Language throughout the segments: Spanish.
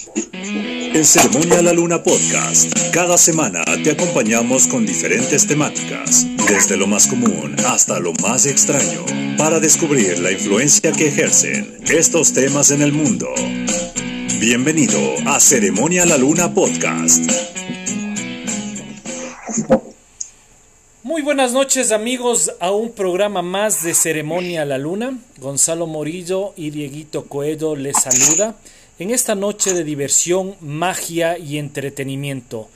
En Ceremonia La Luna Podcast, cada semana te acompañamos con diferentes temáticas, desde lo más común hasta lo más extraño, para descubrir la influencia que ejercen estos temas en el mundo. Bienvenido a Ceremonia La Luna Podcast. Muy buenas noches amigos a un programa más de Ceremonia La Luna. Gonzalo Morillo y Dieguito Coedo les saluda en esta noche de diversión, magia y entretenimiento.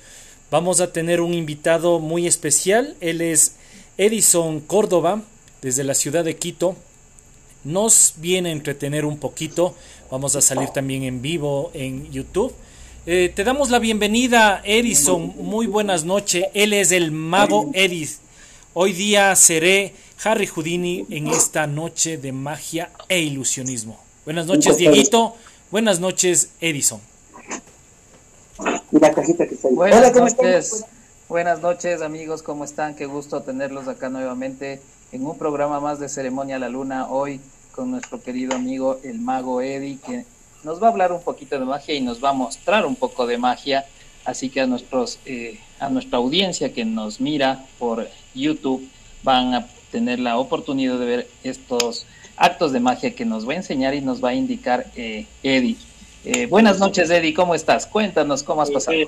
Vamos a tener un invitado muy especial. Él es Edison Córdoba, desde la ciudad de Quito. Nos viene a entretener un poquito. Vamos a salir también en vivo en YouTube. Eh, te damos la bienvenida, Edison. Muy buenas noches. Él es el mago Edis. Hoy día seré Harry Houdini en esta noche de magia e ilusionismo. Buenas noches, Dieguito. Buenas noches, Edison. Buenas noches. Buenas noches, amigos. ¿Cómo están? Qué gusto tenerlos acá nuevamente en un programa más de Ceremonia a la Luna. Hoy con nuestro querido amigo el mago Eddie, que nos va a hablar un poquito de magia y nos va a mostrar un poco de magia. Así que a nuestros, eh, a nuestra audiencia que nos mira por YouTube van a tener la oportunidad de ver estos actos de magia que nos va a enseñar y nos va a indicar eh, Eddie. Eh, buenas noches, Eddie, ¿cómo estás? Cuéntanos cómo has pasado.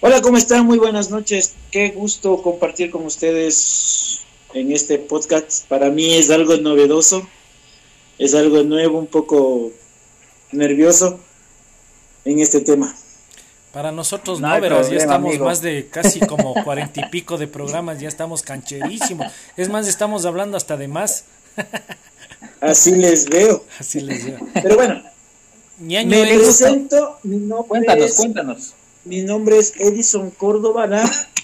Hola, ¿cómo están? Muy buenas noches. Qué gusto compartir con ustedes en este podcast. Para mí es algo novedoso, es algo nuevo, un poco nervioso en este tema. Para nosotros no, pero ya estamos más de casi como cuarenta y pico de programas, ya estamos cancherísimos. Es más, estamos hablando hasta de más. Así les veo. Así les veo. Pero bueno, me presento. Mi nombre cuéntanos, es, cuéntanos. Mi nombre es Edison Córdoba,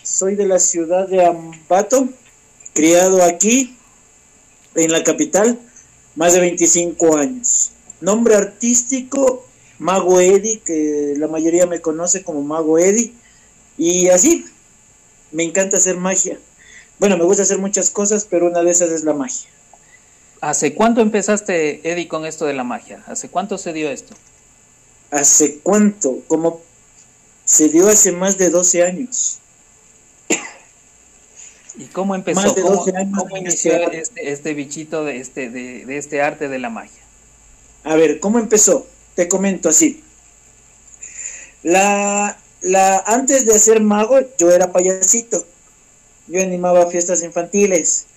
soy de la ciudad de Ambato, criado aquí, en la capital, más de 25 años. Nombre artístico, Mago Eddie, que la mayoría me conoce como Mago Eddie. Y así, me encanta hacer magia. Bueno, me gusta hacer muchas cosas, pero una de esas es la magia. ¿Hace cuánto empezaste, Eddie, con esto de la magia? ¿Hace cuánto se dio esto? ¿Hace cuánto? Como se dio hace más de 12 años. ¿Y cómo empezó? ¿Cómo, inició este, este, bichito de este, de, este arte de la magia? A ver, ¿cómo empezó? Te comento así. La, la, antes de ser mago, yo era payasito. Yo animaba fiestas infantiles.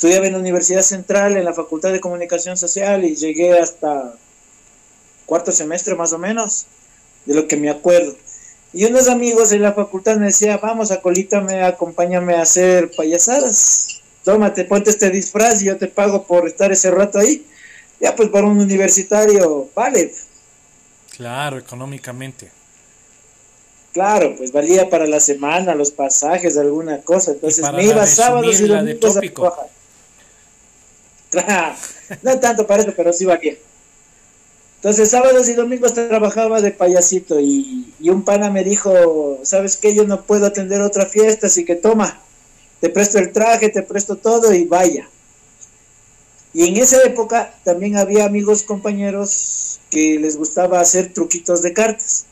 Estudiaba en la Universidad Central, en la Facultad de Comunicación Social y llegué hasta cuarto semestre más o menos, de lo que me acuerdo. Y unos amigos en la facultad me decían, vamos, acolítame, acompáñame a hacer payasadas. Tómate, ponte este disfraz y yo te pago por estar ese rato ahí. Ya pues para un universitario, vale. Claro, económicamente. Claro, pues valía para la semana, los pasajes, alguna cosa. Entonces me iba sábados y domingos a trabajar. No tanto para eso, pero sí valía. Entonces, sábados y domingos trabajaba de payasito y, un pana me dijo, ¿sabes qué? Yo no puedo atender otra fiesta, así que toma, te presto el traje, te presto todo y vaya. Y en esa época también había amigos, compañeros que les gustaba hacer truquitos de cartas.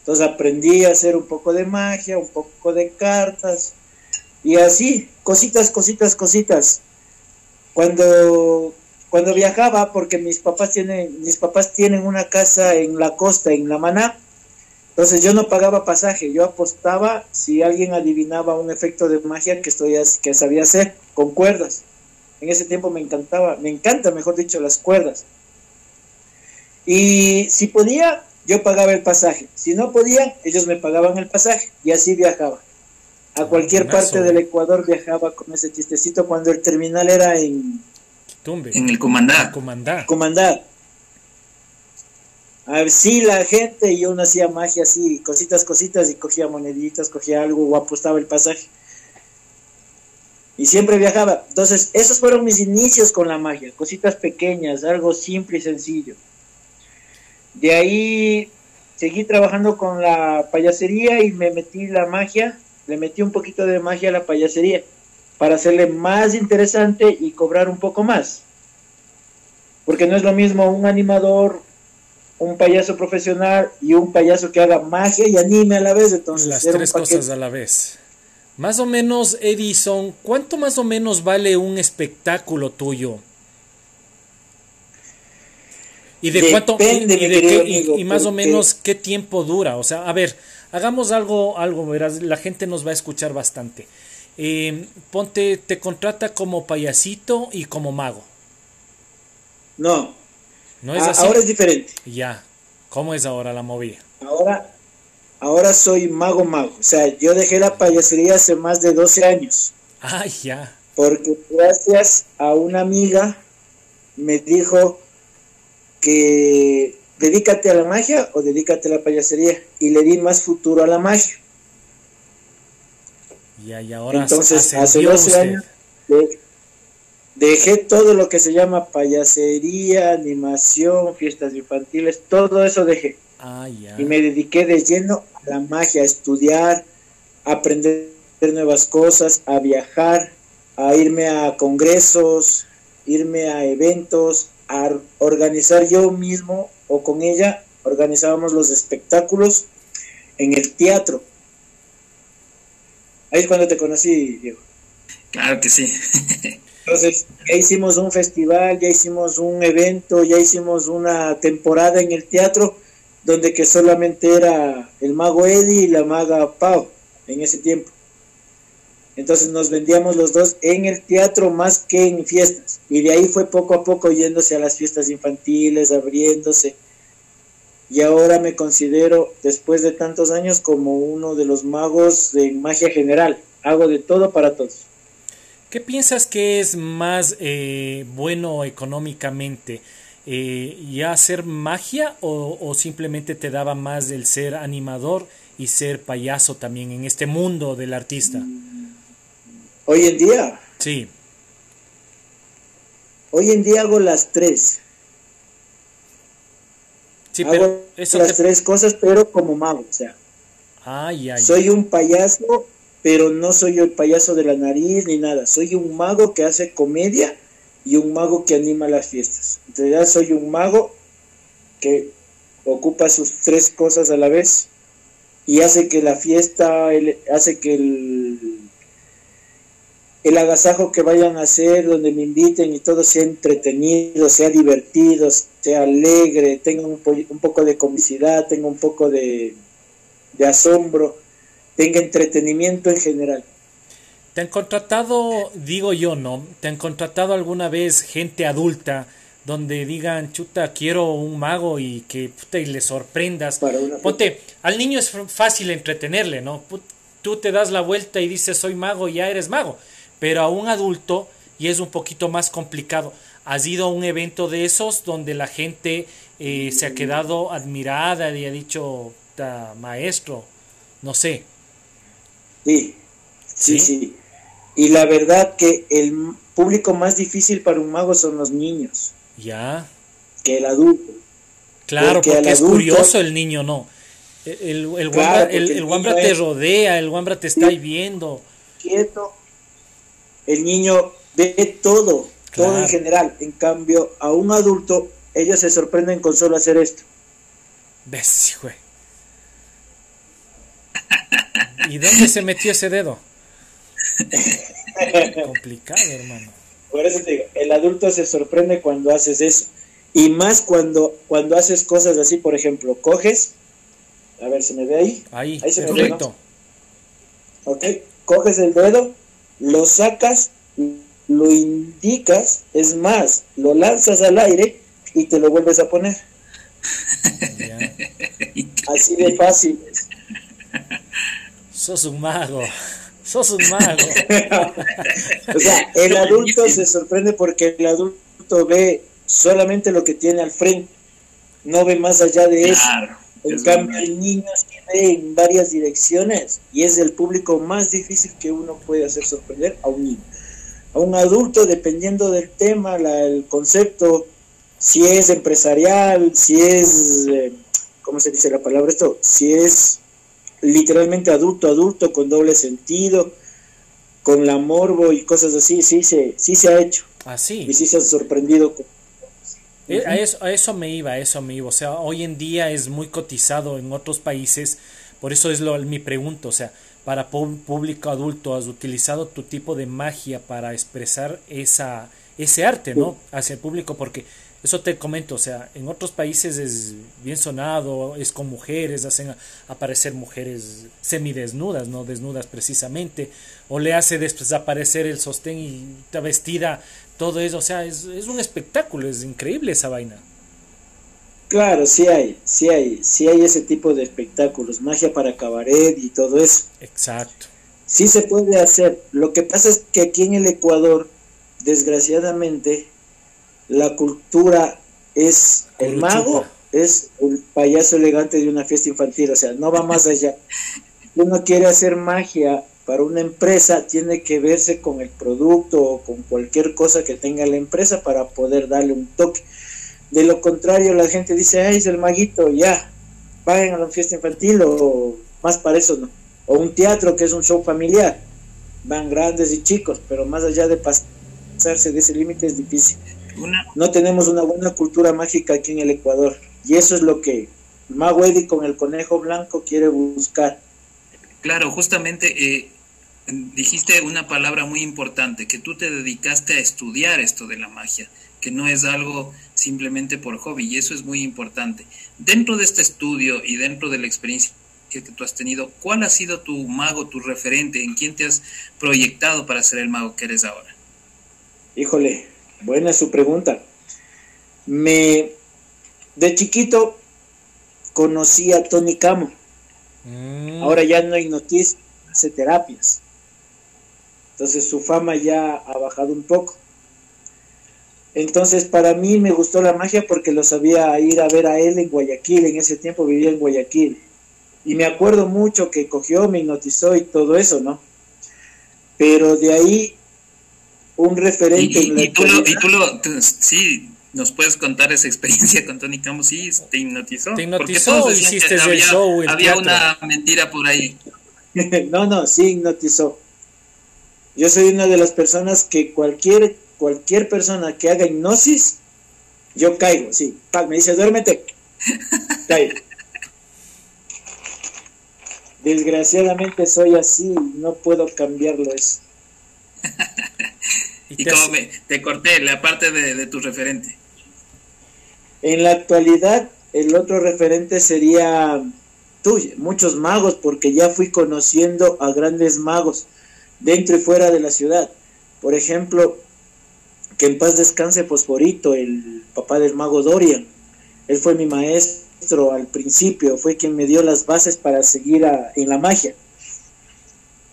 Entonces aprendí a hacer un poco de magia, un poco de cartas y así, cositas, cositas, cositas. Cuando, cuando viajaba, porque mis papás tienen, mis papás tienen una casa en la costa, en La Maná, entonces yo no pagaba pasaje, yo apostaba si alguien adivinaba un efecto de magia que, estoy, que sabía hacer con cuerdas. En ese tiempo me encantaba, me encanta, mejor dicho, las cuerdas. Y si podía, yo pagaba el pasaje. Si no podía, ellos me pagaban el pasaje y así viajaba. A cualquier parte del Ecuador viajaba con ese chistecito cuando el terminal era en... En el Comandá. Comandá. Comandá. A ver, sí, la gente, y uno hacía magia así, cositas, cositas, y cogía moneditas, cogía algo o apostaba el pasaje. Y siempre viajaba. Entonces, esos fueron mis inicios con la magia, cositas pequeñas, algo simple y sencillo. De ahí seguí trabajando con la payasería y me metí la magia le metí un poquito de magia a la payasería para hacerle más interesante y cobrar un poco más. Porque no es lo mismo un animador un payaso profesional y un payaso que haga magia y anime a la vez. Entonces, las tres cosas a la vez. Más o menos, Edison, ¿cuánto más o menos vale un espectáculo tuyo? ¿Y de cuánto? Y, más o menos qué tiempo dura? O sea, a ver, hagamos algo, algo, verás, la gente nos va a escuchar bastante. Eh, ponte, te contrata como payasito y como mago. No. ¿No es así? Ahora es diferente. Ya. ¿Cómo es ahora la movida? Ahora, ahora soy mago mago. O sea, yo dejé la payasería hace más de 12 años. Ay, ya. Porque gracias a una amiga me dijo que dedícate a la magia o dedícate a la payasería. Y le di más futuro a la magia. Ya, y ahora Entonces, hace 12 años dejé todo lo que se llama payasería, animación, fiestas infantiles, todo eso dejé. Ah, ya. Y me dediqué de lleno a la magia, a estudiar, a aprender nuevas cosas, a viajar, a irme a congresos, irme a eventos, a organizar yo mismo o con ella organizábamos los espectáculos en el teatro. Ahí es cuando te conocí, Diego. Claro que sí. Entonces, ya hicimos un festival, ya hicimos un evento, ya hicimos una temporada en el teatro donde que solamente era el mago Eddie y la maga Pau en ese tiempo. Entonces nos vendíamos los dos en el teatro más que en fiestas. Y de ahí fue poco a poco yéndose a las fiestas infantiles, abriéndose. Y ahora me considero, después de tantos años, como uno de los magos de magia general. Hago de todo para todos. ¿Qué piensas que es más eh, bueno económicamente? Eh, ¿Ya hacer magia o, simplemente te daba más el ser animador y ser payaso también en este mundo del artista? Hoy en día. Sí. Hoy en día hago las tres. Sí, hago las tres cosas, pero como mago, o sea. Ay, ay, soy un payaso pero no soy el payaso de la nariz ni nada. Soy un mago que hace comedia y un mago que anima las fiestas. En realidad soy un mago que ocupa sus tres cosas a la vez y hace que la fiesta, hace que el, el agasajo que vayan a hacer, donde me inviten y todo sea entretenido, sea divertido, sea alegre, tenga un, un poco de comicidad, tenga un poco de, de asombro tenga entretenimiento en general. ¿Te han contratado, digo yo, no? ¿Te han contratado alguna vez gente adulta donde digan, chuta, quiero un mago y que puta, y le sorprendas? Ponte, al niño es fácil entretenerle, ¿no? Tú te das la vuelta y dices, soy mago y ya eres mago. Pero a un adulto, y es un poquito más complicado, has ido a un evento de esos donde la gente eh, se ha quedado admirada y ha dicho, maestro, no sé. Sí, sí, sí, Y la verdad que el público más difícil para un mago son los niños. Ya. Que el adulto. Claro, porque, es curioso el niño, ¿no? El, el, el, te rodea, el guambra te está ahí viendo. Quieto. El niño ve todo, todo en general. En cambio, a un adulto, ellos se sorprenden con solo hacer esto. ¿Ves, güey? ¿Y dónde se metió ese dedo? Complicado, hermano. Por eso te digo, el adulto se sorprende cuando haces eso. Y más cuando, cuando haces cosas así, por ejemplo, coges, a ver, ¿se me ve ahí? Ahí, ahí se perfecto. Ok, coges el dedo, lo sacas, lo indicas, es más, lo lanzas al aire y te lo vuelves a poner. Así de fácil es. Sos un mago. Sos un mago. o sea, el adulto se sorprende porque el adulto ve solamente lo que tiene al frente. No ve más allá de eso. En cambio, el niño sí ve en varias direcciones y es el público más difícil que uno puede hacer sorprender a un niño. A un adulto, dependiendo del tema, el concepto, si es empresarial, si es, eh, ¿cómo se dice la palabra esto? Si es literalmente adulto, adulto, con doble sentido, con la morbo y cosas así, sí se, sí se ha hecho. Así. y sí se ha sorprendido. Eh, a, eso, a eso me iba, a eso me iba. O sea, hoy en día es muy cotizado en otros países, por eso es lo, mi pregunta, o sea, para público adulto, ¿has utilizado tu tipo de magia para expresar esa, ese arte, ¿no? Hacia el público, porque eso te comento, o sea, en otros países es bien sonado, es con mujeres, hacen aparecer mujeres semidesnudas, no desnudas precisamente, o le hace desaparecer el sostén y está vestida, todo eso, o sea, es, es un espectáculo, es increíble esa vaina. Claro, sí hay, sí hay, sí hay ese tipo de espectáculos, magia para cabaret y todo eso. Exacto. Sí se puede hacer. Lo que pasa es que aquí en el Ecuador, desgraciadamente, la cultura es el mago, es el payaso elegante de una fiesta infantil, o sea, no va más allá. Uno quiere hacer magia para una empresa, tiene que verse con el producto o con cualquier cosa que tenga la empresa para poder darle un toque. De lo contrario, la gente dice, ay, es el maguito, ya, vayan a la fiesta infantil o más para eso no. O un teatro que es un show familiar, van grandes y chicos, pero más allá de pasarse de ese límite es difícil. No tenemos una buena cultura mágica aquí en el Ecuador. Y eso es lo que Mago Eddie con el conejo blanco quiere buscar. Claro, justamente eh, dijiste una palabra muy importante, que tú te dedicaste a estudiar esto de la magia, que no es algo simplemente por hobby, y eso es muy importante. Dentro de este estudio y dentro de la experiencia que tú has tenido, ¿cuál ha sido tu mago, tu referente? ¿En quién te has proyectado para ser el mago que eres ahora? Híjole, Buena su pregunta. Me de chiquito conocí a Tony Camo. Mm. Ahora ya no hay noticias, hace terapias. Entonces su fama ya ha bajado un poco. Entonces para mí me gustó la magia porque lo sabía ir a ver a él en Guayaquil, en ese tiempo vivía en Guayaquil. Y me acuerdo mucho que cogió, me hipnotizó y todo eso, ¿no? Pero de ahí un referente. Y, tú, lo, y tú lo, sí, nos puedes contar esa experiencia con Tony Camus, sí, te hipnotizó. Te hipnotizó, hiciste el había, show. había una mentira por ahí. no, no, sí hipnotizó. Yo soy una de las personas que cualquier, cualquier persona que haga hipnosis, yo caigo, sí. Me dice, duérmete. Caigo. Desgraciadamente soy así, no puedo cambiarlo eso. y, como me, te corté la parte de, tu referente. En la actualidad, el otro referente sería tuyo, muchos magos, porque ya fui conociendo a grandes magos dentro y fuera de la ciudad. Por ejemplo, que en paz descanse Fosforito, el papá del mago Dorian. Él fue mi maestro al principio, fue quien me dio las bases para seguir en la magia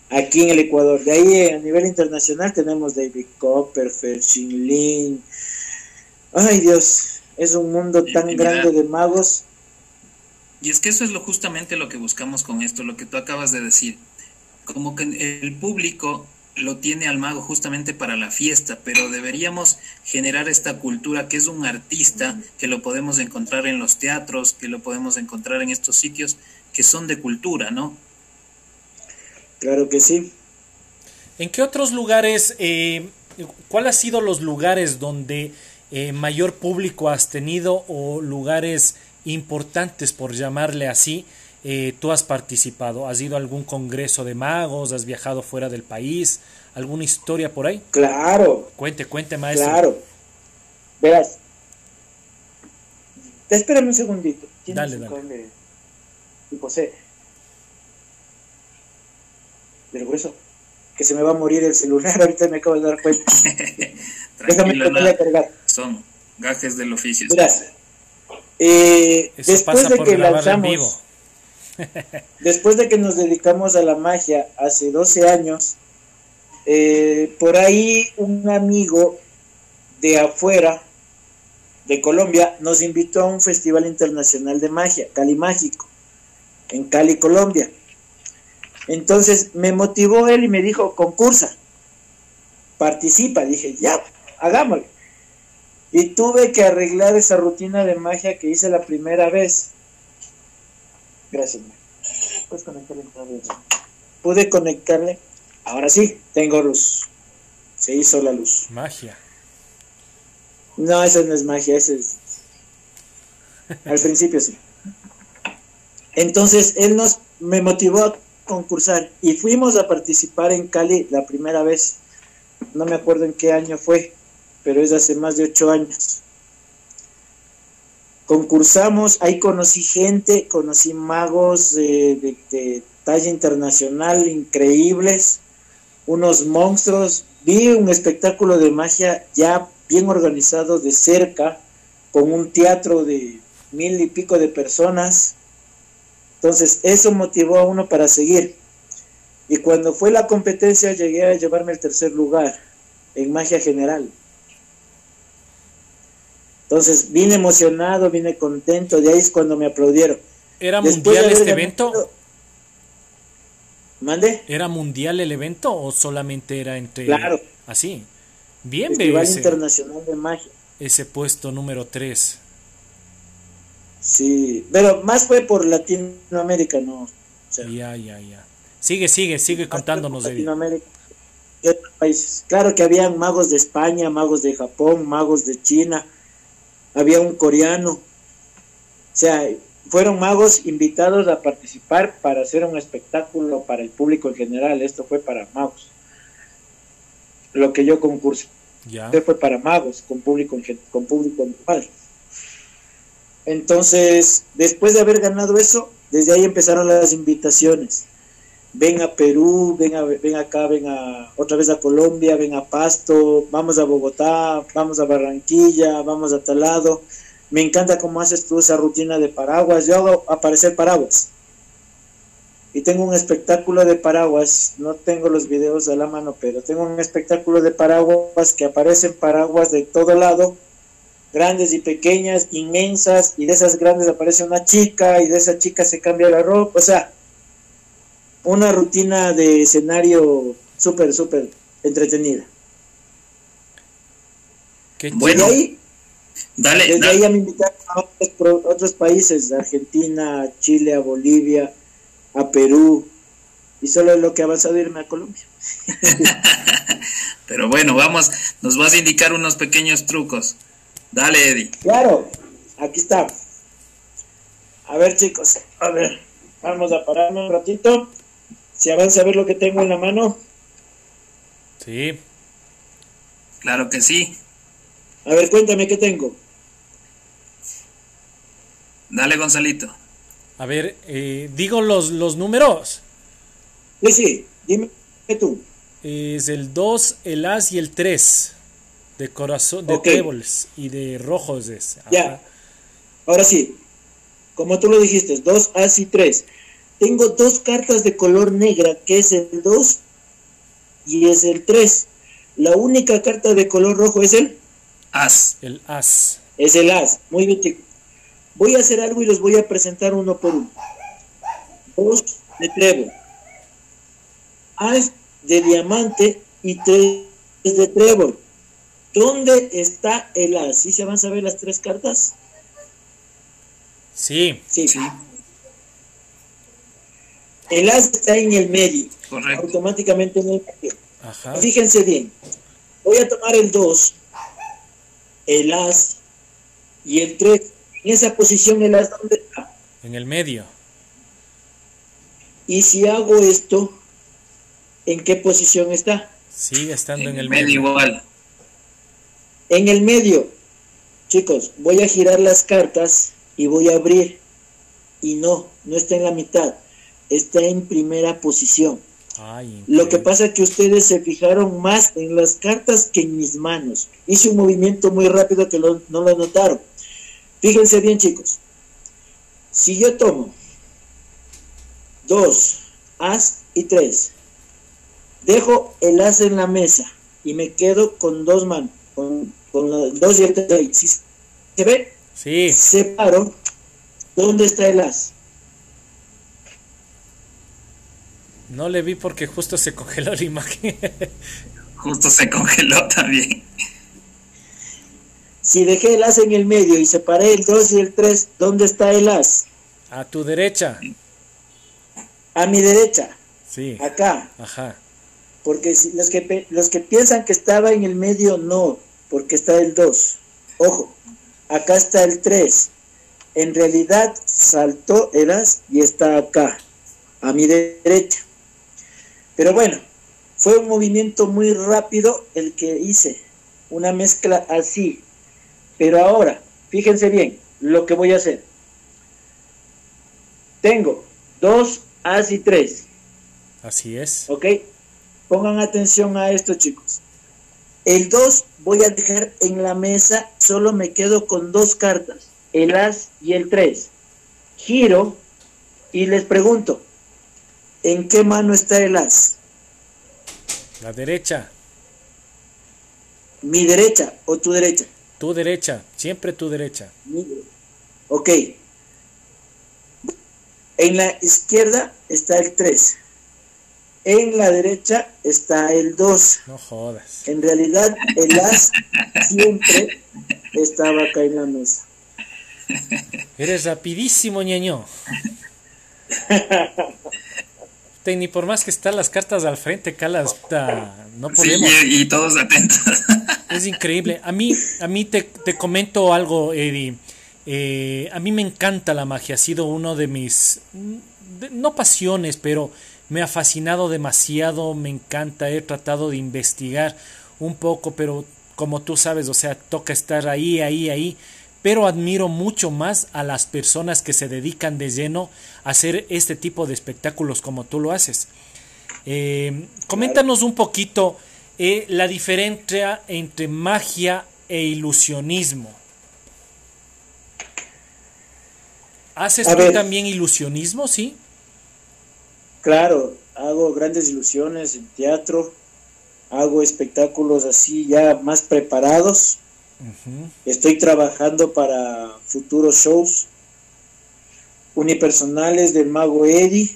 aquí en el Ecuador. De ahí a nivel internacional tenemos David Copperfield, Xin Lin. Ay Dios, es un mundo tan grande de magos. Y es que eso es lo justamente lo que buscamos con esto, lo que tú acabas de decir. Como que el público lo tiene al mago justamente para la fiesta, pero deberíamos generar esta cultura que es un artista, que lo podemos encontrar en los teatros, que lo podemos encontrar en estos sitios que son de cultura, ¿no? Claro que sí. ¿En qué otros lugares, eh, cuál ha sido los lugares donde eh, mayor público has tenido o lugares importantes, por llamarle así, eh, tú has participado? ¿Has ido a algún congreso de magos? ¿Has viajado fuera del país? ¿Alguna historia por ahí? Claro. Cuente, cuente, maestro. Claro. Verás. Espérame un segundito. Dale, dale. José del grueso, que se me va a morir el celular, ahorita me acabo de dar cuenta. Déjame que cargar. Son gajes del oficio. Eh, después de que lanzamos, después de que nos dedicamos a la magia hace 12 años, eh, por ahí un amigo de afuera, de Colombia, nos invitó a un festival internacional de magia, Cali Mágico, en Cali, Colombia. Entonces me motivó él y me dijo, concursa, participa. Dije, ya, hagámoslo. Y tuve que arreglar esa rutina de magia que hice la primera vez. Gracias. Puedes conectarle Pude conectarle. Ahora sí, tengo luz. Se hizo la luz. Magia. No, esa no es magia, esa es Al principio sí. Entonces él nos me motivó a concursar y fuimos a participar en Cali la primera vez. No me acuerdo en qué año fue, pero es hace más de ocho años. Concursamos, ahí conocí gente, conocí magos de, de talla internacional increíbles, unos monstruos. Vi un espectáculo de magia ya bien organizado de cerca, con un teatro de mil y pico de personas entonces, eso motivó a uno para seguir. Y cuando fue la competencia, llegué a llevarme el tercer lugar en magia general. Entonces, vine emocionado, vine contento. De ahí es cuando me aplaudieron. ¿Era mundial este evento? ¿Mande? ¿Era mundial el evento o solamente era entre. Claro. Así. Bien, Festival Internacional de Magia. Ese puesto número 3. Sí, pero más fue por Latinoamérica, ¿no? ya, ya, ya. Sigue, sigue, sigue contándonos de Latinoamérica. otros países. Claro que habían magos de España, magos de Japón, magos de China, había un coreano. O sea, fueron magos invitados a participar para hacer un espectáculo para el público en general. Esto fue para magos. Lo que yo concursé. Ya. fue para magos, con público, con público normal. Entonces, después de haber ganado eso, desde ahí empezaron las invitaciones. Ven a Perú, ven, a, ven acá, ven a, otra vez a Colombia, ven a Pasto, vamos a Bogotá, vamos a Barranquilla, vamos a Talado. Me encanta cómo haces tú esa rutina de paraguas. Yo hago aparecer paraguas. Y tengo un espectáculo de paraguas, no tengo los videos a la mano, pero tengo un espectáculo de paraguas que aparecen paraguas de todo lado grandes y pequeñas, inmensas, y de esas grandes aparece una chica, y de esa chica se cambia la ropa, o sea, una rutina de escenario súper, súper entretenida. bueno, ahí, dale, desde ahí ya me invitaron a otros, otros países, Argentina, a Chile, a Bolivia, a Perú, y solo lo que ha avanzado irme a Colombia. Pero bueno, vamos, nos vas a indicar unos pequeños trucos. Dale, Eddie. Claro, aquí está. A ver, chicos, a ver, vamos a pararme un ratito. Si avanza a ver lo que tengo en la mano. Sí. Claro que sí. A ver, cuéntame qué tengo. Dale, Gonzalito. A ver, eh, digo los, los números. Sí, sí, dime tú. Es el 2, el As y el 3. De corazón, de tréboles y de rojos es. Ya. Ahora sí, como tú lo dijiste, dos as y tres. Tengo dos cartas de color negra, que es el 2 y es el 3. La única carta de color rojo es el as. El as. Es el as. Muy bien, chicos. Voy a hacer algo y los voy a presentar uno por uno. Dos de trébol. As de diamante y tres de trébol. ¿Dónde está el as? ¿Sí se van a saber las tres cartas? Sí. Sí. El as está en el medio. Correcto. Automáticamente en el medio. Ajá. Fíjense bien. Voy a tomar el 2, el as y el 3. En esa posición el as, ¿dónde está? En el medio. Y si hago esto, ¿en qué posición está? Sigue estando en, el medio. medio igual. En el medio, chicos, voy a girar las cartas y voy a abrir. Y no, no está en la mitad, está en primera posición. lo que pasa es que ustedes se fijaron más en las cartas que en mis manos. Hice un movimiento muy rápido que no lo notaron. Fíjense bien, chicos. Si yo tomo dos, as y tres, dejo el as en la mesa y me quedo con dos manos, con con los dos dientes ahí. ¿Se ve? Sí. Separo. ¿Dónde está el as? No le vi porque justo se congeló la imagen. justo se congeló también. Si dejé el as en el medio y separé el 2 y el 3, ¿dónde está el as? A tu derecha. A mi derecha. Sí. Acá. Ajá. Porque si los que los que piensan que estaba en el medio no, porque está el 2. Ojo, acá está el 3. en realidad saltó el as y está acá, a mi derecha. Pero bueno, fue un movimiento muy rápido el que hice, una mezcla así. Pero ahora, fíjense bien lo que voy a hacer. Tengo dos as y tres. Así es. ¿Ok? Pongan atención a esto, chicos. El 2 voy a dejar en la mesa, solo me quedo con dos cartas, el as y el 3. Giro y les pregunto, ¿en qué mano está el as? La derecha. ¿Mi derecha o tu derecha? Tu derecha, siempre tu derecha. Ok. En la izquierda está el 3. En la derecha está el 2. No jodas. En realidad, el as siempre estaba acá en la mesa. Eres rapidísimo, ñaño. ni por más que están las cartas al frente, Calas, no podemos. Sí, y, todos atentos. Es increíble. A mí, a mí te, te comento algo, Eddie. Eh, a mí me encanta la magia. Ha sido uno de mis, no pasiones, pero me ha fascinado demasiado. Me encanta. He tratado de investigar un poco, pero como tú sabes, o sea, toca estar ahí, ahí, ahí pero admiro mucho más a las personas que se dedican de lleno a hacer este tipo de espectáculos como tú lo haces. Eh, coméntanos un poquito eh, la diferencia entre magia e ilusionismo. ¿Haces tú también ilusionismo, sí? Claro, hago grandes ilusiones en teatro, hago espectáculos así ya más preparados Estoy trabajando para futuros shows unipersonales del mago Eddie.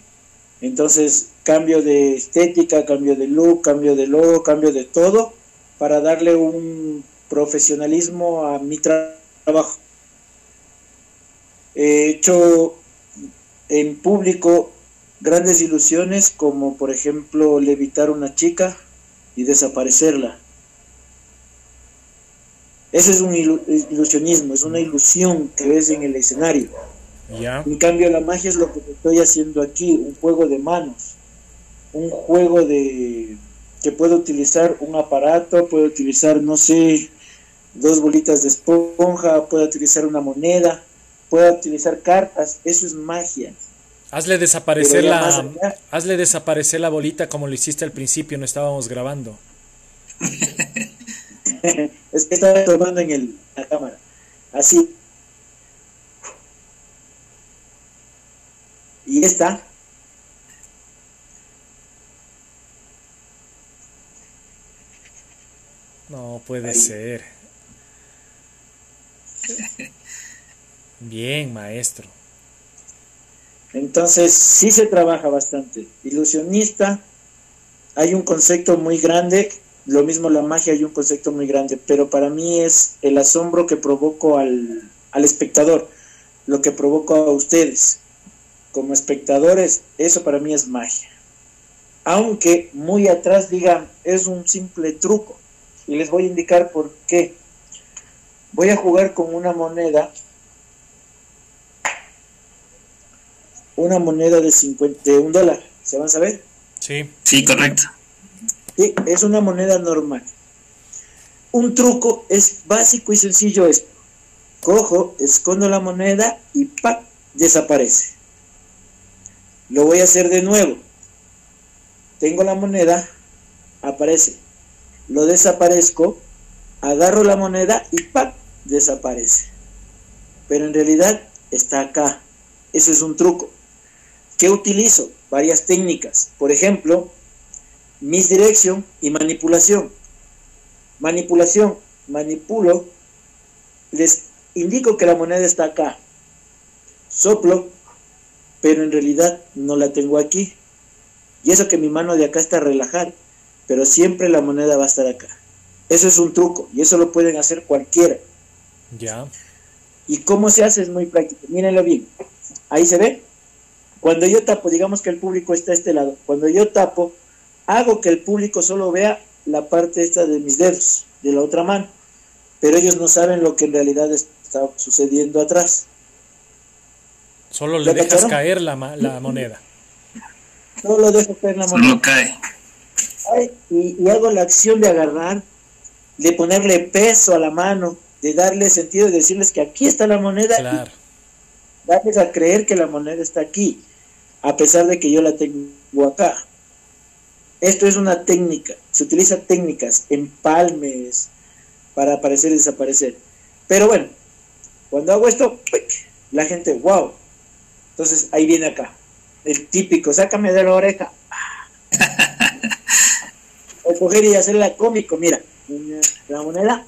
Entonces, cambio de estética, cambio de look, cambio de logo, cambio de todo para darle un profesionalismo a mi trabajo. He hecho en público grandes ilusiones como por ejemplo levitar una chica y desaparecerla ese es un ilusionismo, es una ilusión que ves en el escenario. En cambio, la magia es lo que estoy haciendo aquí, un juego de manos, un juego de que puedo utilizar un aparato, puedo utilizar, no sé, dos bolitas de esponja, puedo utilizar una moneda, puedo utilizar cartas, eso es magia. Hazle desaparecer la hazle desaparecer la bolita como lo hiciste al principio, no estábamos grabando. es que estaba tomando en el, la cámara. Así. Y está. No puede ser. Bien, maestro. Entonces, sí se trabaja bastante. Ilusionista, hay un concepto muy grande lo mismo la magia hay un concepto muy grande, pero para mí es el asombro que provoco al, al espectador, lo que provoco a ustedes. Como espectadores, eso para mí es magia. Aunque muy atrás digan, es un simple truco. Y les voy a indicar por qué. Voy a jugar con una moneda. Una moneda de, 50, de un dólar. ¿Se van a saber? Sí. Sí, correcto es una moneda normal. Un truco es básico y sencillo esto. Cojo, escondo la moneda y ¡pap! desaparece. Lo voy a hacer de nuevo. Tengo la moneda, aparece. Lo desaparezco, agarro la moneda y ¡pap! desaparece. Pero en realidad está acá. Ese es un truco. ¿Qué utilizo? Varias técnicas. Por ejemplo, misdirección y manipulación. Manipulación, manipulo, les indico que la moneda está acá. Soplo, pero en realidad no la tengo aquí. Y eso que mi mano de acá está relajada, pero siempre la moneda va a estar acá. Eso es un truco y eso lo pueden hacer cualquiera. Ya. ¿Y cómo se hace? Es muy práctico. Mírenlo bien. Ahí se ve. Cuando yo tapo, digamos que el público está a este lado. Cuando yo tapo, hago que el público solo vea la parte esta de mis dedos, de la otra mano, pero ellos no saben lo que en realidad está sucediendo atrás. Solo le dejas caer la, la moneda. Solo dejo caer la moneda. Solo cae. y, hago la acción de agarrar, de ponerle peso a la mano, de darle sentido y decirles que aquí está la moneda. Claro. darles a creer que la moneda está aquí, a pesar de que yo la tengo acá. Esto es una técnica, se utiliza técnicas, empalmes, para aparecer y desaparecer. Pero bueno, cuando hago esto, la gente, wow. Entonces ahí viene acá, el típico, sácame de la oreja. o coger y hacerla cómico, mira, la moneda.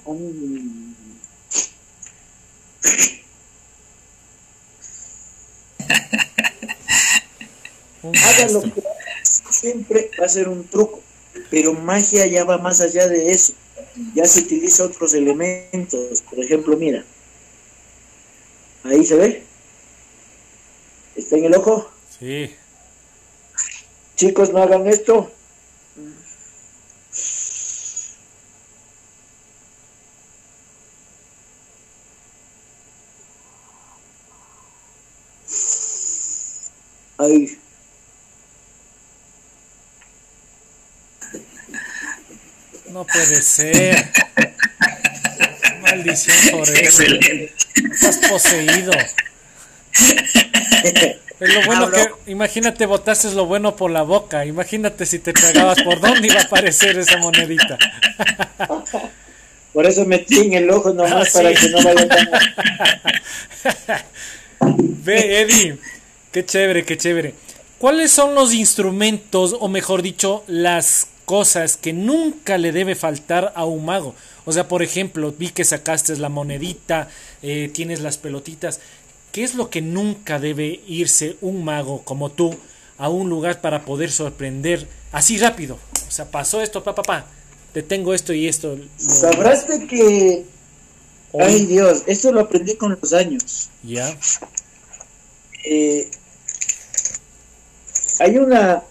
Hágalo que siempre va a ser un truco, pero magia ya va más allá de eso. Ya se utiliza otros elementos. Por ejemplo, mira, ahí se ve. ¿Está en el ojo? Sí. Chicos, no hagan esto. Ahí. No puede ser. Maldición por eso. Estás poseído. Es lo bueno que, imagínate, botaste lo bueno por la boca. Imagínate si te tragabas por dónde iba a aparecer esa monedita. Por eso metí en el ojo nomás ah, para que no vaya tan. Ve, Eddie, qué chévere, qué chévere. ¿Cuáles son los instrumentos, o mejor dicho, las cosas que nunca le debe faltar a un mago? O sea, por ejemplo, vi que sacaste la monedita, eh, tienes las pelotitas. ¿Qué es lo que nunca debe irse un mago como tú a un lugar para poder sorprender así rápido? O sea, pasó esto, papá, papá, te tengo esto y esto. Sabrás que... Ay Dios, esto lo aprendí con los años. Ya. Eh, hay una...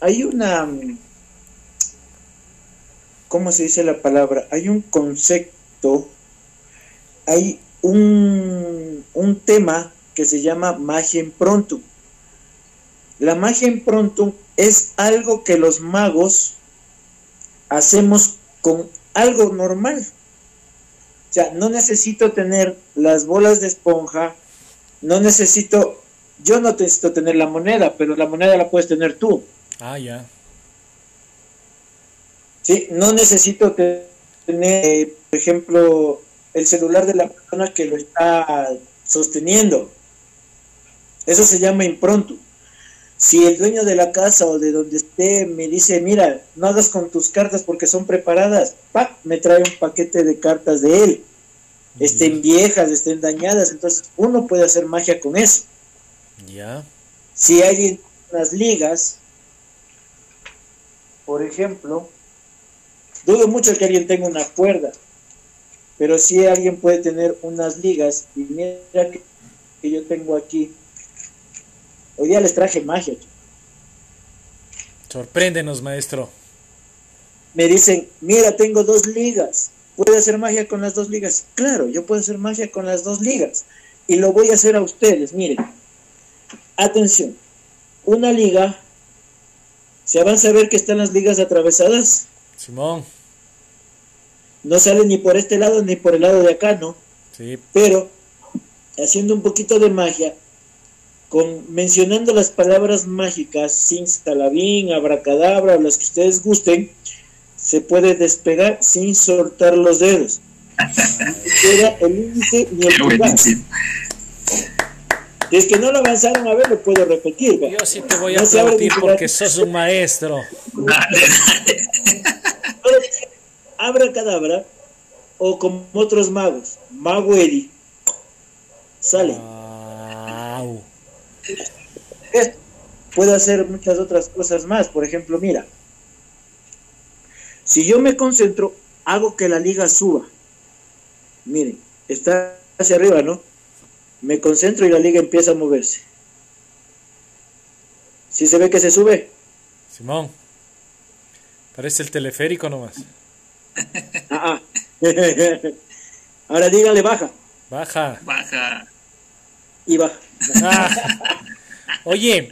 Hay una... ¿Cómo se dice la palabra? Hay un concepto, hay un, tema que se llama magia en. La magia en es algo que los magos hacemos con algo normal. O sea, no necesito tener las bolas de esponja, no necesito, yo no necesito tener la moneda, pero la moneda la puedes tener tú. Ah, ya. Sí, no necesito tener, por ejemplo, el celular de la persona que lo está sosteniendo. Eso se llama impronto. Si el dueño de la casa o de donde esté me dice, mira, no hagas con tus cartas porque son preparadas, pa, me trae un paquete de cartas de él. Estén viejas, estén dañadas, entonces uno puede hacer magia con eso. Ya. Si hay unas ligas, por ejemplo, dudo mucho que alguien tenga una cuerda, pero si alguien puede tener unas ligas y mira que, yo tengo aquí. Hoy día les traje magia. Sorpréndenos, maestro. Me dicen, mira, tengo dos ligas. ¿Puede hacer magia con las dos ligas? Claro, yo puedo hacer magia con las dos ligas. Y lo voy a hacer a ustedes. Miren, atención. Una liga, ¿se van a ver que están las ligas atravesadas? Simón no sale ni por este lado ni por el lado de acá, ¿no? Sí. Pero haciendo un poquito de magia, con mencionando las palabras mágicas, sin talabín, abracadabra, las que ustedes gusten, se puede despegar sin soltar los dedos. Era el índice ni el pulgar. Es que no lo avanzaron a ver, lo puedo repetir. Yo sí te voy a repetir porque sos un maestro. Abra cadabra o como otros magos, mago Eddie. Sale. Puedo hacer muchas otras cosas más. Por ejemplo, mira, si yo me concentro, hago que la liga suba. Miren, está hacia arriba, ¿no? Me concentro y la liga empieza a moverse. ¿Sí se ve que se sube? Simón, parece el teleférico nomás. Ah, ah. Ahora dígale baja. Baja. Baja. Y baja. Ah. Oye,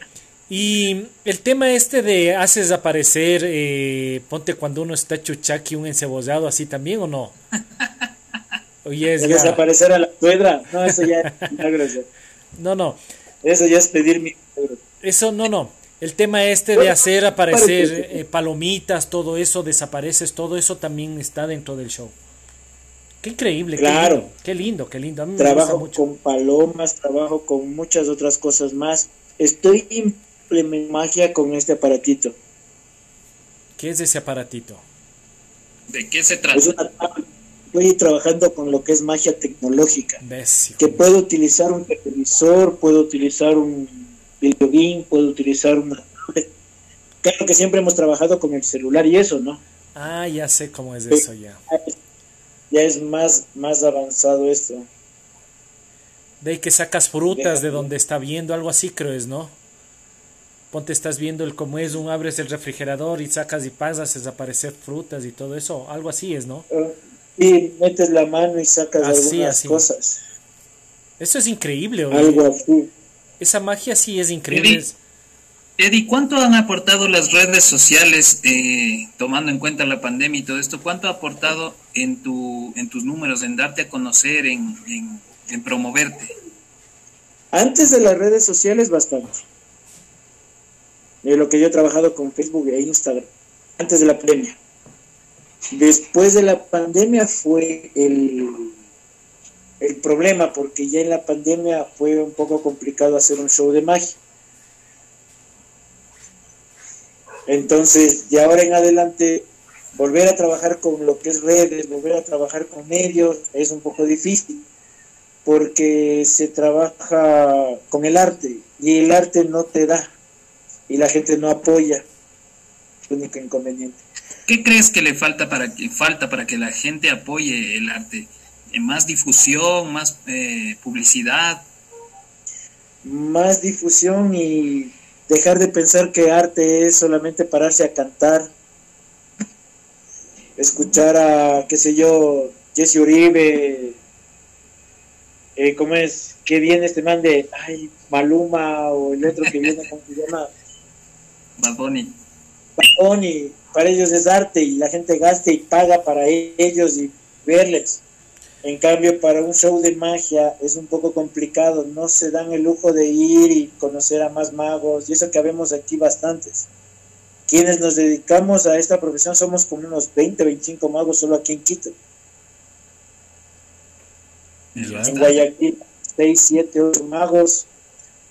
y el tema este de haces aparecer, eh, ponte cuando uno está chuchaqui un encebollado así también o no? Oye, es desaparecer a la suegra. No, eso ya es No, no. Eso ya es pedir mi. Eso no, no. El tema este de hacer aparecer eh, palomitas, todo eso, desapareces, todo eso también está dentro del show. Qué increíble. Claro. Qué lindo, qué lindo. trabajo con palomas, trabajo con muchas otras cosas más. Estoy implementando magia con este aparatito. ¿Qué es ese aparatito? ¿De qué se trata? Estoy trabajando con lo que es magia tecnológica. Que puedo utilizar un televisor, puedo utilizar un videogame, puedo utilizar una Claro que siempre hemos trabajado con el celular y eso, ¿no? Ah, ya sé cómo es eso ya. Ya es más, más avanzado esto. De ahí que sacas frutas de donde está viendo, algo así creo es, ¿no? Ponte, estás viendo el cómo es, un abres el refrigerador y sacas y pasas, desaparecer frutas y todo eso, algo así es, ¿no? Y metes la mano y sacas algunas cosas. Eso es increíble, Algo así. Esa magia sí es increíble. Eddie, ¿cuánto han aportado las redes sociales, eh, tomando en cuenta la pandemia y todo esto? ¿Cuánto ha aportado en, tu, en tus números, en darte a conocer, en, en, promoverte? Antes de las redes sociales, bastante. De lo que yo he trabajado con Facebook e Instagram, antes de la pandemia. Después de la pandemia fue el, el problema, porque ya en la pandemia fue un poco complicado hacer un show de magia. Entonces, de ahora en adelante, volver a trabajar con lo que es redes, volver a trabajar con medios, es un poco difícil, porque se trabaja con el arte y el arte no te da y la gente no apoya. El único inconveniente. ¿Qué crees que le falta para que falta para que la gente apoye el arte? ¿Más difusión, más eh, publicidad? Más difusión y dejar de pensar que arte es solamente pararse a cantar, escuchar a, qué sé yo, Jesse Uribe, eh, ¿cómo es? ¿Qué viene este man de, ay, Maluma o el otro que viene, ¿cómo se llama? Baboni. Baboni, para ellos es arte y la gente gasta y paga para ellos y verles. En cambio, para un show de magia es un poco complicado, no se dan el lujo de ir y conocer a más magos, y eso que habemos aquí bastantes. Quienes nos dedicamos a esta profesión somos como unos 20, 25 magos solo aquí en Quito. En Guayaquil, 6, 7, 8 magos.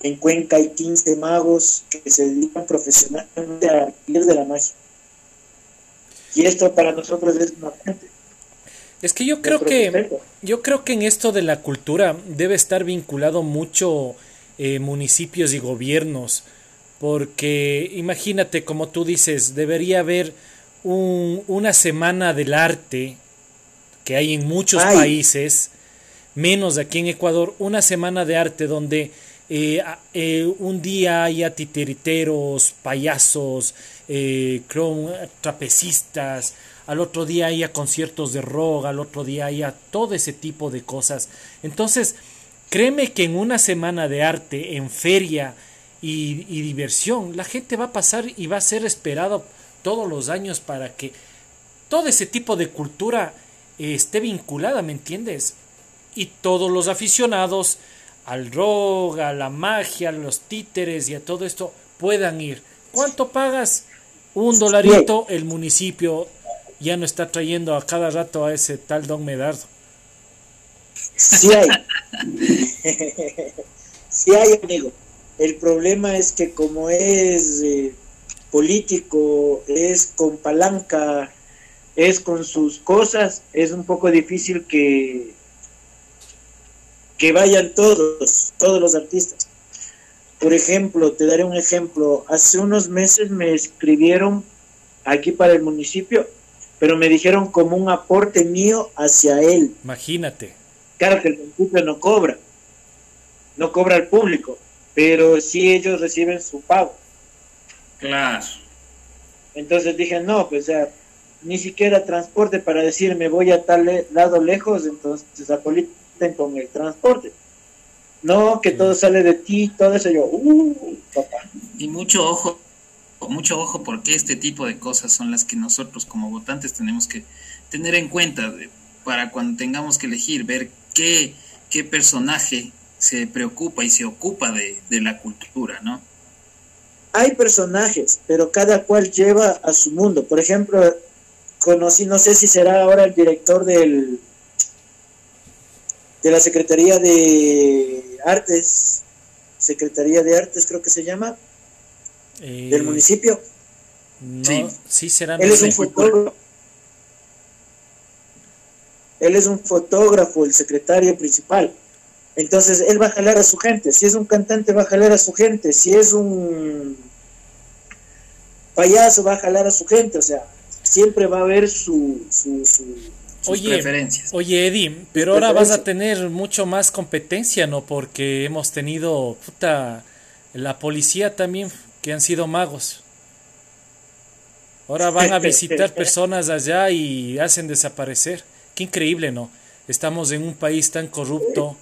En Cuenca hay 15 magos que se dedican profesionalmente a vivir de la magia. Y esto para nosotros es fuente es que yo creo que yo creo que en esto de la cultura debe estar vinculado mucho eh, municipios y gobiernos, porque imagínate como tú dices, debería haber un, una semana del arte que hay en muchos países, menos aquí en Ecuador, una semana de arte donde eh, eh, un día haya titiriteros, payasos, trapecistas, al otro día haya conciertos de rock, al otro día haya todo ese tipo de cosas. Entonces, créeme que en una semana de arte, en feria y, diversión, la gente va a pasar y va a ser esperado todos los años para que todo ese tipo de cultura eh, esté vinculada, ¿me entiendes? Y todos los aficionados al rock, a la magia, a los títeres y a todo esto puedan ir. ¿Cuánto pagas? Un dolarito el municipio ya no está trayendo a cada rato a ese tal Don Medardo. Sí hay. sí hay, amigo. El problema es que como es eh, político, es con palanca, es con sus cosas, es un poco difícil que, que vayan todos, todos los artistas. Por ejemplo, te daré un ejemplo. Hace unos meses me escribieron aquí para el municipio pero me dijeron como un aporte mío hacia él. Imagínate. Claro que el municipio no cobra, no cobra al público, pero sí ellos reciben su pago. Claro. Entonces dije, no, pues ya, ni siquiera transporte para decir me voy a tal lado lejos, entonces con el transporte. No, que todo sale de ti, todo eso yo, uh, papá. Y mucho ojo, mucho ojo porque este tipo de cosas son las que nosotros como votantes tenemos que tener en cuenta para cuando tengamos que elegir, ver qué, qué personaje se preocupa y se ocupa de, de la cultura, ¿no? Hay personajes, pero cada cual lleva a su mundo. Por ejemplo, conocí, no sé si será ahora el director del de la Secretaría de Artes, Secretaría de Artes creo que se llama, del eh, municipio. sí. sí será. Él es un fotógrafo. Él es un fotógrafo, el secretario principal. Entonces, él va a jalar a su gente. Si es un cantante, va a jalar a su gente. Si es un payaso, va a jalar a su gente. O sea, siempre va a haber su, su, oye, preferencias. Oye, Eddie, pero ahora vas a tener mucho más competencia, ¿no? Porque hemos tenido, puta, la policía también, que han sido magos. Ahora van a visitar personas allá y hacen desaparecer. Qué increíble, ¿no? Estamos en un país tan corrupto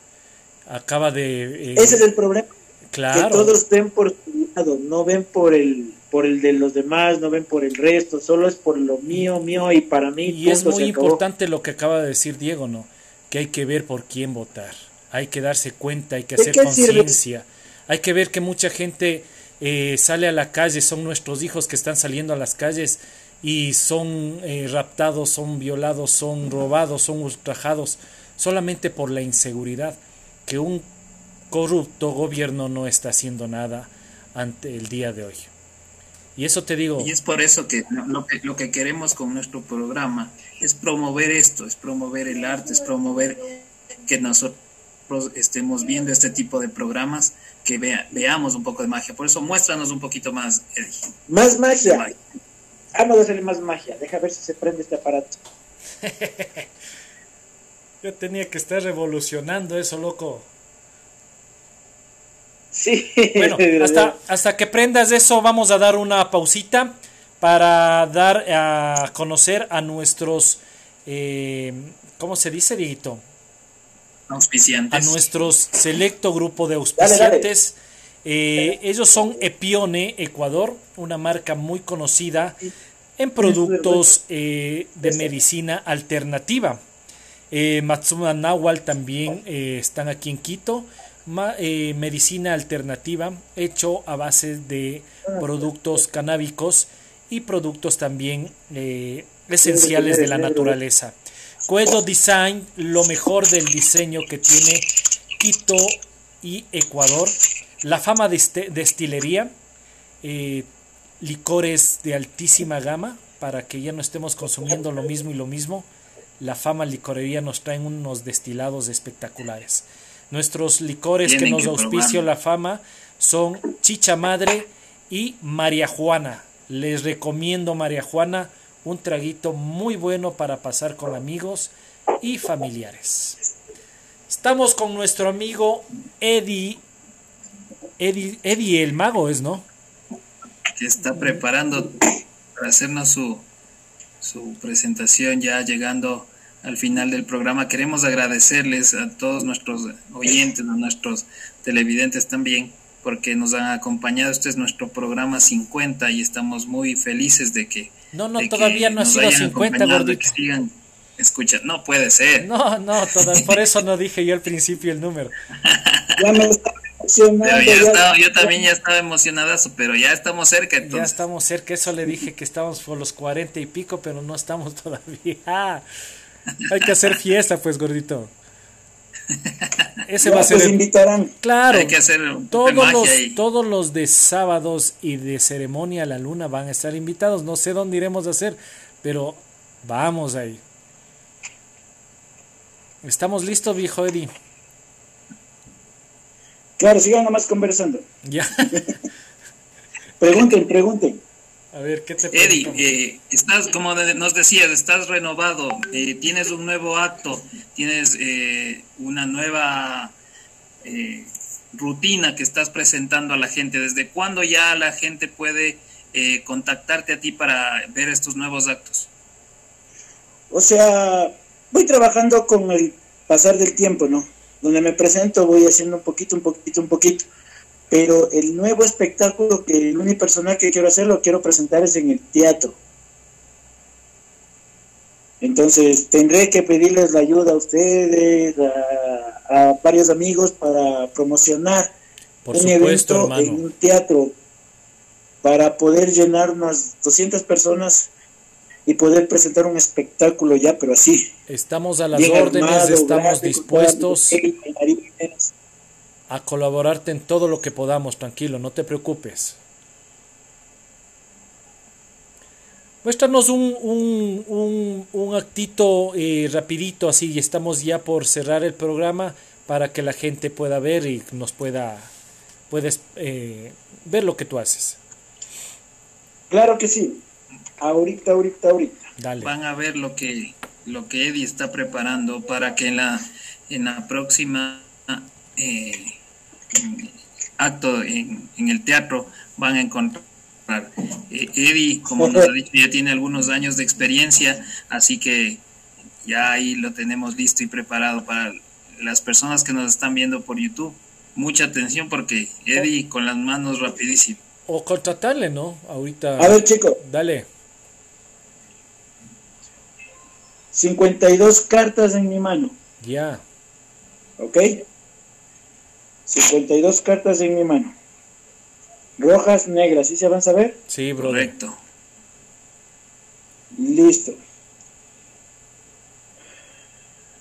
acaba de... Eh, Ese es el problema. Claro. Que todos ven por su lado, no ven por el, por el de los demás, no ven por el resto, solo es por lo mío, mío y para mí. Y es muy importante lo que acaba de decir Diego, ¿no? Que hay que ver por quién votar, hay que darse cuenta, hay que hacer conciencia, hay que ver que mucha gente eh, sale a la calle, son nuestros hijos que están saliendo a las calles y son eh, raptados, son violados, son robados, son ultrajados solamente por la inseguridad que un corrupto gobierno no está haciendo nada ante el día de hoy. Y eso te digo. Y es por eso que lo, que lo que queremos con nuestro programa es promover esto, es promover el arte, es promover que nosotros estemos viendo este tipo de programas, que vea, veamos un poco de magia. Por eso muéstranos un poquito más, Más magia. Vamos a hacerle más magia. Deja ver si se prende este aparato. Yo tenía que estar revolucionando eso, loco. Sí. Bueno, hasta, hasta que prendas eso, vamos a dar una pausita para dar a conocer a nuestros, eh, ¿cómo se dice, Dieguito? Auspiciantes. A nuestros selecto grupo de auspiciantes. Eh, ellos son Epione Ecuador, una marca muy conocida en productos eh, de medicina alternativa. Eh, Matsuma Nahual también eh, están aquí en Quito. Eh, medicina alternativa hecho a base de productos canábicos y productos también esenciales de la naturaleza. Coedo Design, lo mejor del diseño que tiene Quito y Ecuador. La fama de este, destilería, licores de altísima gama para que ya no estemos consumiendo lo mismo y lo mismo la fama licorería nos traen unos destilados espectaculares. Nuestros licores que nos auspicio la fama son Chicha Madre y María Juana. Les recomiendo María Juana, un traguito muy bueno para pasar con amigos y familiares. Estamos con nuestro amigo Eddie. Eddie, Eddie el mago es, ¿no? Que está preparando para hacernos su, su presentación ya llegando al final del programa. Queremos agradecerles a todos nuestros oyentes, a nuestros televidentes también, porque nos han acompañado. Este es nuestro programa 50 y estamos muy felices de que... No, no, todavía no ha sido 50, gordito. sigan escucha, no puede ser. No, no, por eso no dije yo al principio el número. ya me yo también ya estaba emocionada, pero ya estamos cerca. Ya estamos cerca, eso le dije que estábamos por los cuarenta y pico, pero no estamos todavía. Hay que hacer fiesta, pues, gordito. Ese va a ser. Pues invitarán. Claro. Hay que hacer todos los, todos los de sábados y de ceremonia a la luna van a estar invitados. No sé dónde iremos a hacer, pero vamos ahí. ¿Estamos listos, viejo Eddie? Claro, sigan nomás conversando. Ya. pregunten, pregunten. A ver, ¿qué te Eddie, eh, estás, como nos decías, estás renovado, eh, tienes un nuevo acto, tienes eh, una nueva rutina que estás presentando a la gente. ¿Desde cuándo ya la gente puede contactarte a ti para ver estos nuevos actos? O sea, voy trabajando con el pasar del tiempo, ¿no? donde me presento, voy haciendo un poquito, un poquito, un poquito. Pero el nuevo espectáculo que el unipersonal que quiero hacer, lo quiero presentar es en el teatro. Entonces tendré que pedirles la ayuda a ustedes, a, varios amigos para promocionar un evento en un teatro para poder llenar unas 200 personas y poder presentar un espectáculo ya, pero así. Estamos a las órdenes, estamos dispuestos a colaborarte en todo lo que podamos, tranquilo, no te preocupes. Muéstranos un, un, un, actito eh, rapidito así y estamos ya por cerrar el programa para que la gente pueda ver y nos pueda puedes eh, ver lo que tú haces. Claro que sí. Ahorita, ahorita, ahorita. Van a ver lo que lo que Eddie está preparando para que en la en la próxima eh, acto en, en el teatro van a encontrar eh, Eddie, como nos ha dicho, ya tiene algunos años de experiencia, así que ya ahí lo tenemos listo y preparado para las personas que nos están viendo por YouTube. Mucha atención porque Eddie con las manos rapidísimo. O contratarle, ¿no? Ahorita. A ver, chico. Dale. 52 cartas en mi mano. Ya. ¿Ok? 52 cartas en mi mano. Rojas, negras, ¿sí se van a saber? Sí, bro. Correcto. Listo.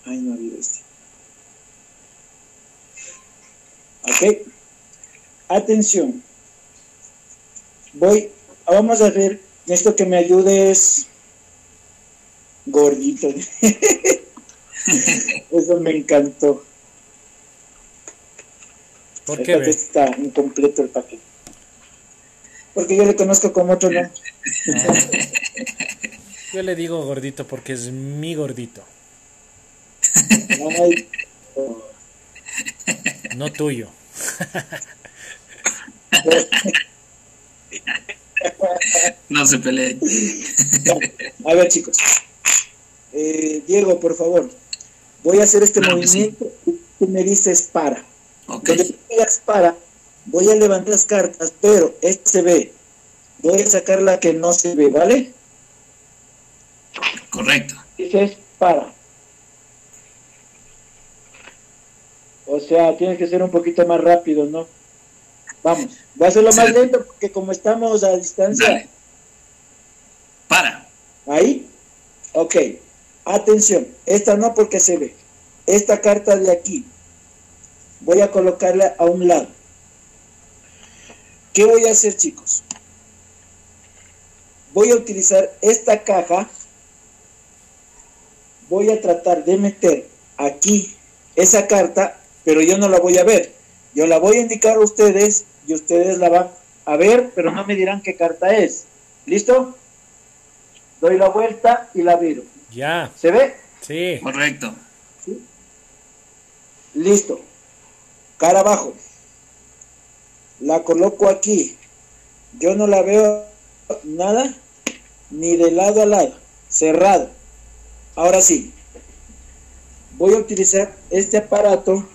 Ay, no habido este. Ok. Atención. Voy, vamos a ver, esto que me ayude es gordito. Eso me encantó. ¿Por qué? Está incompleto el paquete porque yo le conozco como otro nombre. yo le digo gordito porque es mi gordito. No tuyo. No se peleen. A ver, chicos. Eh, Diego, por favor. Voy a hacer este movimiento y tú me dices para. Okay. Digas para, voy a levantar las cartas, pero este se ve. Voy a sacar la que no se ve, ¿vale? Correcto. Dices para. O sea, tienes que ser un poquito más rápido, ¿no? Vamos, voy a hacerlo más lento porque como estamos a distancia. Para. Ahí. Ok. Atención. Esta no porque se ve. Esta carta de aquí. Voy a colocarla a un lado. ¿Qué voy a hacer, chicos? Voy a utilizar esta caja. Voy a tratar de meter aquí esa carta, pero yo no la voy a ver. Yo la voy a indicar a ustedes y ustedes la van a ver, pero no me dirán qué carta es. ¿Listo? Doy la vuelta y la viro. Ya. ¿Se ve? Sí. Correcto. Listo. Cara abajo la coloco aquí. Yo no la veo nada, ni de lado a lado, cerrado. Ahora sí, voy a utilizar este aparato.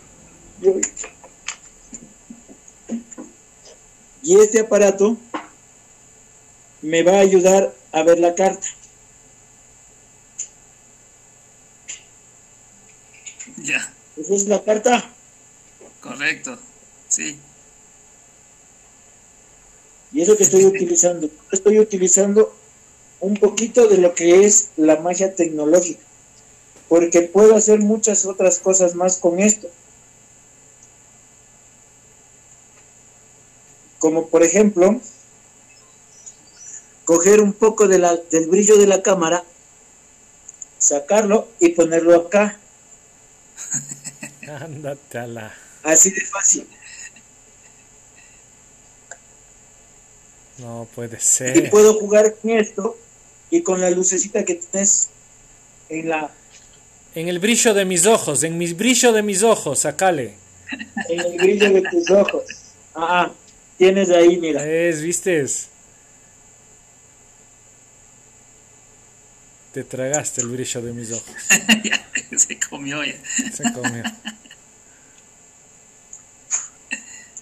Y este aparato me va a ayudar a ver la carta. Ya. ¿Esa es la carta? Correcto, sí. Y eso que estoy utilizando, estoy utilizando un poquito de lo que es la magia tecnológica, porque puedo hacer muchas otras cosas más con esto. Como por ejemplo, coger un poco de la, del brillo de la cámara, sacarlo y ponerlo acá. Ándate Así de fácil. No puede ser. Y puedo jugar con esto y con la lucecita que tienes en la... En el brillo de mis ojos, en mis brillo de mis ojos, sacale. En el brillo de tus ojos. Ah, tienes ahí, mira. Es, vistes. Te tragaste el brillo de mis ojos. se comió ya. Se comió.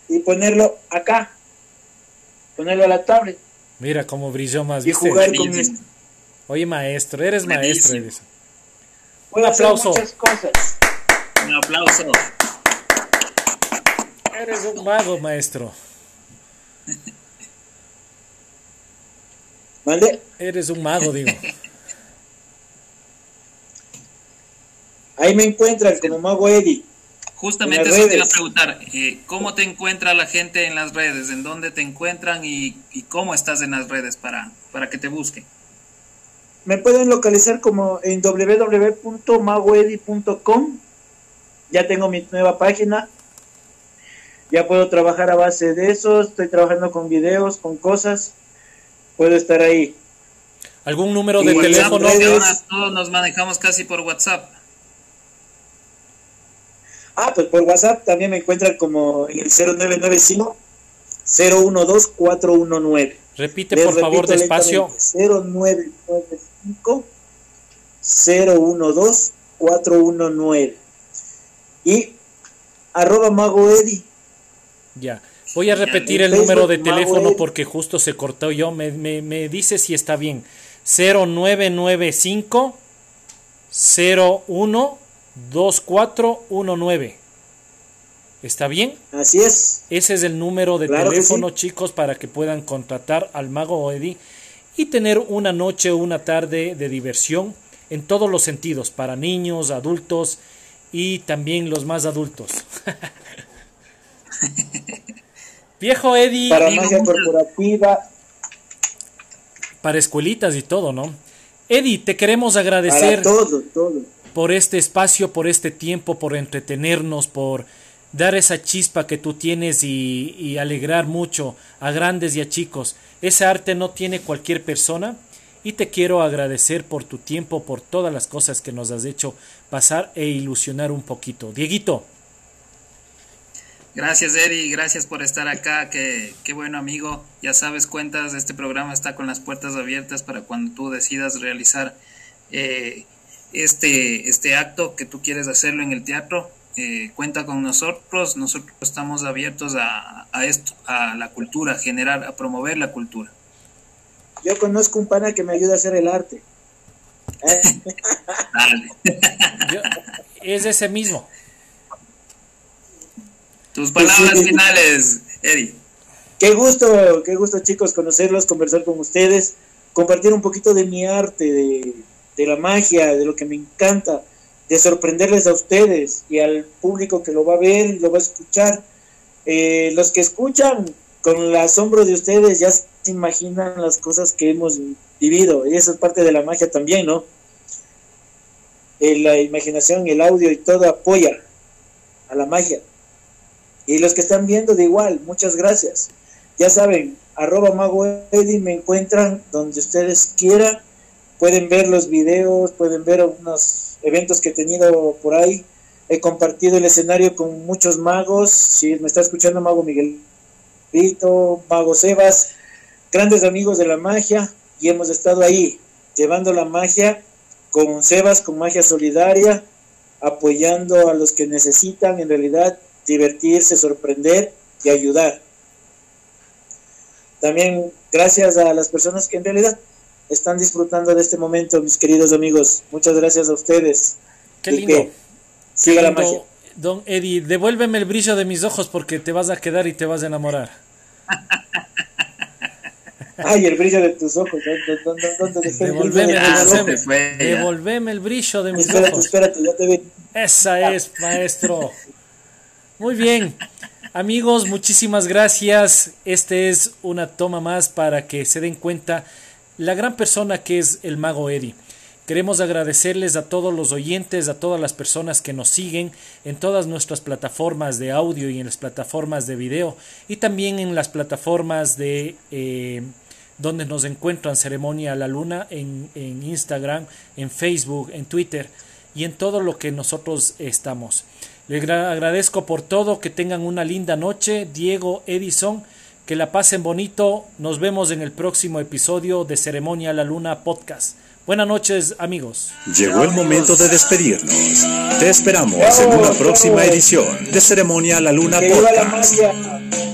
Y ponerlo acá, ponerlo a la tablet. Mira cómo brilló más. Y jugar con esto. Oye, maestro, eres maestro. Eres. Un aplauso. Muchas cosas. Un aplauso. Eres un mago, maestro. ¿Vale? Eres un mago, digo. Ahí me encuentran como Mago Eddie. Justamente eso te iba a preguntar, eh, ¿cómo te encuentra la gente en las redes? ¿En dónde te encuentran y, cómo estás en las redes para, para que te busquen? Me pueden localizar como en www.magoedi.com. Ya tengo mi nueva página. Ya puedo trabajar a base de eso. Estoy trabajando con videos, con cosas. Puedo estar ahí. ¿Algún número de teléfono? todos nos manejamos casi por WhatsApp. Ah, pues por WhatsApp también me encuentran como en el 0995 012 419. Repite por favor despacio. 0995 012 419. Y arroba Mago Eddy. Ya. Voy a repetir el número de teléfono porque justo se cortó yo. Me, me, me dice si está bien. 0995 01 2419. ¿Está bien? Así es. Ese es el número de teléfono, chicos, para que puedan contratar al mago Eddie y tener una noche o una tarde de diversión en todos los sentidos, para niños, adultos y también los más adultos. Viejo Eddie. Para magia corporativa. Para escuelitas y todo, ¿no? Eddie, te queremos agradecer. todo, todo por este espacio, por este tiempo, por entretenernos, por dar esa chispa que tú tienes y, alegrar mucho a grandes y a chicos. Ese arte no tiene cualquier persona y te quiero agradecer por tu tiempo, por todas las cosas que nos has hecho pasar e ilusionar un poquito. Dieguito. Gracias, Eri, gracias por estar acá. Qué, qué bueno, amigo. Ya sabes, cuentas, este programa está con las puertas abiertas para cuando tú decidas realizar eh, este, este acto que tú quieres hacerlo en el teatro, eh, cuenta con nosotros, nosotros estamos abiertos a, a, esto, a la cultura, a generar, a promover la cultura. Yo conozco un pana que me ayuda a hacer el arte. es ese mismo. Tus palabras finales, Eddie. Qué gusto, qué gusto chicos conocerlos, conversar con ustedes, compartir un poquito de mi arte, de, de la magia, de lo que me encanta, de sorprenderles a ustedes y al público que lo va a ver y lo va a escuchar. Eh, los que escuchan con el asombro de ustedes ya se imaginan las cosas que hemos vivido y eso es parte de la magia también, ¿no? Eh, la imaginación, el audio y todo apoya a la magia. Y los que están viendo de igual, muchas gracias. Ya saben, arroba mago me encuentran donde ustedes quieran Pueden ver los videos, pueden ver unos eventos que he tenido por ahí. He compartido el escenario con muchos magos. Si me está escuchando Mago Miguelito, Mago Sebas, grandes amigos de la magia. Y hemos estado ahí llevando la magia con Sebas, con magia solidaria, apoyando a los que necesitan en realidad divertirse, sorprender y ayudar. También gracias a las personas que en realidad están disfrutando de este momento, mis queridos amigos. Muchas gracias a ustedes. Qué lindo. siga la magia. Don Eddie, devuélveme el brillo de mis ojos porque te vas a quedar y te vas a enamorar. Ay, el brillo de tus ojos. devolveme, el, devolveme el brillo de mis ojos. Espérate, ya te veo. Esa es, maestro. Muy bien. Amigos, muchísimas gracias. Este es una toma más para que se den cuenta la gran persona que es el mago Eddie. Queremos agradecerles a todos los oyentes, a todas las personas que nos siguen en todas nuestras plataformas de audio y en las plataformas de video y también en las plataformas de eh, donde nos encuentran Ceremonia a la Luna en, en Instagram, en Facebook, en Twitter y en todo lo que nosotros estamos. Les agradezco por todo, que tengan una linda noche. Diego Edison que la pasen bonito. Nos vemos en el próximo episodio de Ceremonia la Luna Podcast. Buenas noches amigos. Llegó el momento de despedirnos. Te esperamos en una próxima edición de Ceremonia la Luna Podcast.